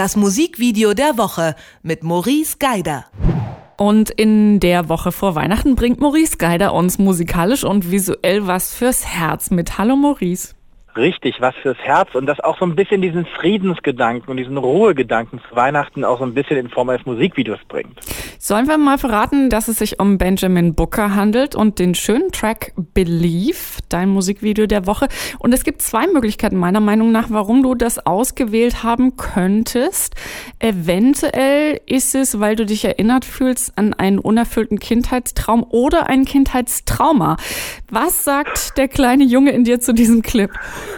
Das Musikvideo der Woche mit Maurice Geider. Und in der Woche vor Weihnachten bringt Maurice Geider uns musikalisch und visuell was fürs Herz mit. Hallo Maurice. Richtig, was fürs Herz und das auch so ein bisschen diesen Friedensgedanken und diesen Ruhegedanken zu Weihnachten auch so ein bisschen in Form eines Musikvideos bringt. Sollen wir mal verraten, dass es sich um Benjamin Booker handelt und den schönen Track Believe, dein Musikvideo der Woche. Und es gibt zwei Möglichkeiten meiner Meinung nach, warum du das ausgewählt haben könntest. Eventuell ist es, weil du dich erinnert fühlst an einen unerfüllten Kindheitstraum oder ein Kindheitstrauma. Was sagt der kleine Junge in dir zu diesem Clip?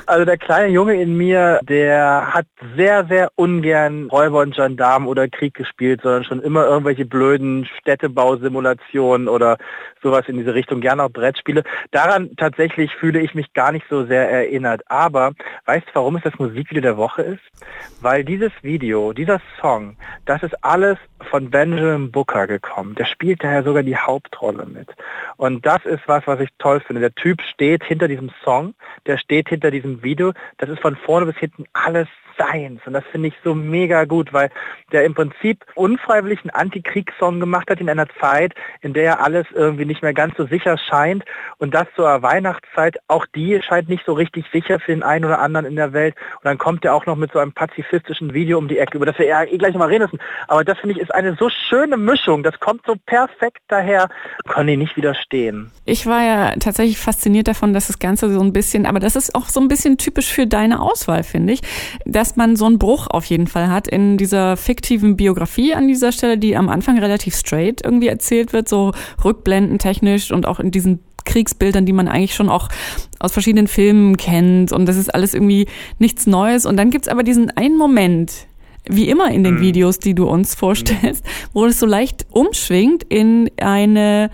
Also der kleine Junge in mir, der hat sehr, sehr ungern Räuber und Gendarmen oder Krieg gespielt, sondern schon immer irgendwelche blöden Städtebausimulationen oder sowas in diese Richtung, gerne auch Brettspiele. Daran tatsächlich fühle ich mich gar nicht so sehr erinnert. Aber weißt du, warum es das Musikvideo der Woche ist? Weil dieses Video, dieser Song, das ist alles von Benjamin Booker gekommen. Der spielt daher sogar die Hauptrolle mit. Und das ist was, was ich toll finde. Der Typ steht hinter diesem Song, der steht hinter diesem Video. Das ist von vorne bis hinten alles Seins. Und das finde ich so mega gut, weil der im Prinzip unfreiwillig einen Antikriegssong gemacht hat in einer Zeit, in der alles irgendwie nicht mehr ganz so sicher scheint. Und das zur Weihnachtszeit, auch die scheint nicht so richtig sicher für den einen oder anderen in der Welt. Und dann kommt er auch noch mit so einem pazifistischen Video um die Ecke, über das wir ja eh gleich nochmal reden müssen. Aber das finde ich ist eine so schöne Mischung. Das kommt so perfekt daher. Kann ich nicht widerstehen. Ich war ja tatsächlich fasziniert davon, dass das Ganze so ein bisschen, aber das ist auch so ein bisschen typisch für deine Auswahl, finde ich. Da dass man so einen Bruch auf jeden Fall hat in dieser fiktiven Biografie an dieser Stelle, die am Anfang relativ straight irgendwie erzählt wird, so rückblendentechnisch und auch in diesen Kriegsbildern, die man eigentlich schon auch aus verschiedenen Filmen kennt. Und das ist alles irgendwie nichts Neues. Und dann gibt's aber diesen einen Moment, wie immer in den mhm. Videos, die du uns vorstellst, wo es so leicht umschwingt in eine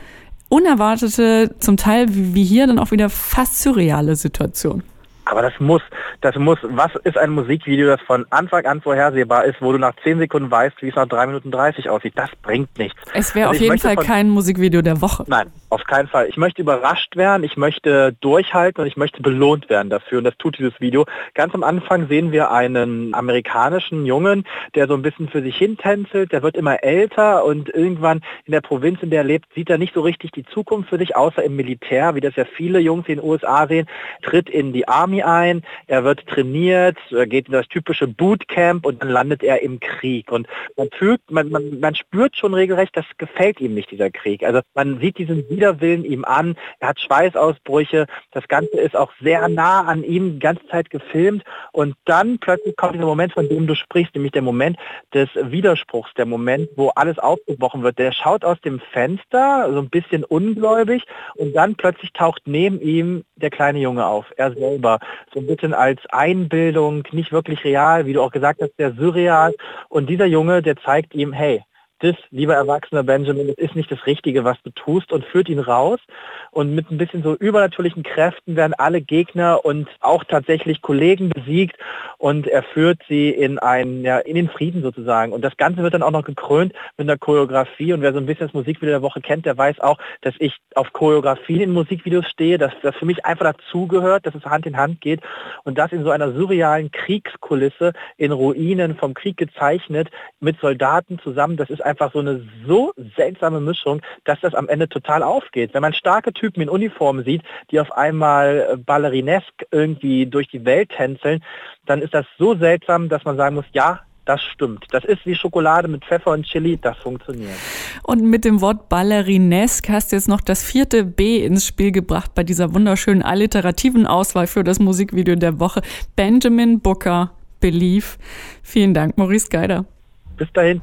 unerwartete, zum Teil wie hier dann auch wieder fast surreale Situation. Aber das muss, das muss, was ist ein Musikvideo, das von Anfang an vorhersehbar ist, wo du nach 10 Sekunden weißt, wie es nach 3 Minuten 30 aussieht? Das bringt nichts. Es wäre also auf jeden Fall kein Musikvideo der Woche. Nein, auf keinen Fall. Ich möchte überrascht werden, ich möchte durchhalten und ich möchte belohnt werden dafür. Und das tut dieses Video. Ganz am Anfang sehen wir einen amerikanischen Jungen, der so ein bisschen für sich hin tänzelt. Der wird immer älter und irgendwann in der Provinz, in der er lebt, sieht er nicht so richtig die Zukunft für sich, außer im Militär, wie das ja viele Jungs in den USA sehen, tritt in die Army ein, er wird trainiert, er geht in das typische Bootcamp und dann landet er im Krieg. Und man fühlt, man, man, man spürt schon regelrecht, das gefällt ihm nicht, dieser Krieg. Also man sieht diesen Widerwillen ihm an, er hat Schweißausbrüche, das Ganze ist auch sehr nah an ihm die ganze Zeit gefilmt. Und dann plötzlich kommt dieser Moment, von dem du sprichst, nämlich der Moment des Widerspruchs, der Moment, wo alles aufgebrochen wird. Der schaut aus dem Fenster, so ein bisschen ungläubig. Und dann plötzlich taucht neben ihm der kleine Junge auf, er selber. So ein bisschen als Einbildung, nicht wirklich real, wie du auch gesagt hast, sehr surreal. Und dieser Junge, der zeigt ihm, hey, das, lieber erwachsener Benjamin, das ist nicht das Richtige, was du tust und führt ihn raus. Und mit ein bisschen so übernatürlichen Kräften werden alle Gegner und auch tatsächlich Kollegen besiegt und er führt sie in einen, ja, in den Frieden sozusagen. Und das Ganze wird dann auch noch gekrönt mit einer Choreografie. Und wer so ein bisschen das Musikvideo der Woche kennt, der weiß auch, dass ich auf Choreografien in Musikvideos stehe, dass das für mich einfach dazugehört, dass es Hand in Hand geht und das in so einer surrealen Kriegskulisse in Ruinen vom Krieg gezeichnet mit Soldaten zusammen. Das ist einfach so eine so seltsame Mischung, dass das am Ende total aufgeht. Wenn man starke Typen in Uniform sieht, die auf einmal äh, ballerinesk irgendwie durch die Welt tänzeln, dann ist das so seltsam, dass man sagen muss, ja, das stimmt. Das ist wie Schokolade mit Pfeffer und Chili, das funktioniert. Und mit dem Wort Ballerinesk hast du jetzt noch das vierte B ins Spiel gebracht bei dieser wunderschönen alliterativen Auswahl für das Musikvideo der Woche. Benjamin Booker, Belief. Vielen Dank, Maurice Geider. Bis dahin.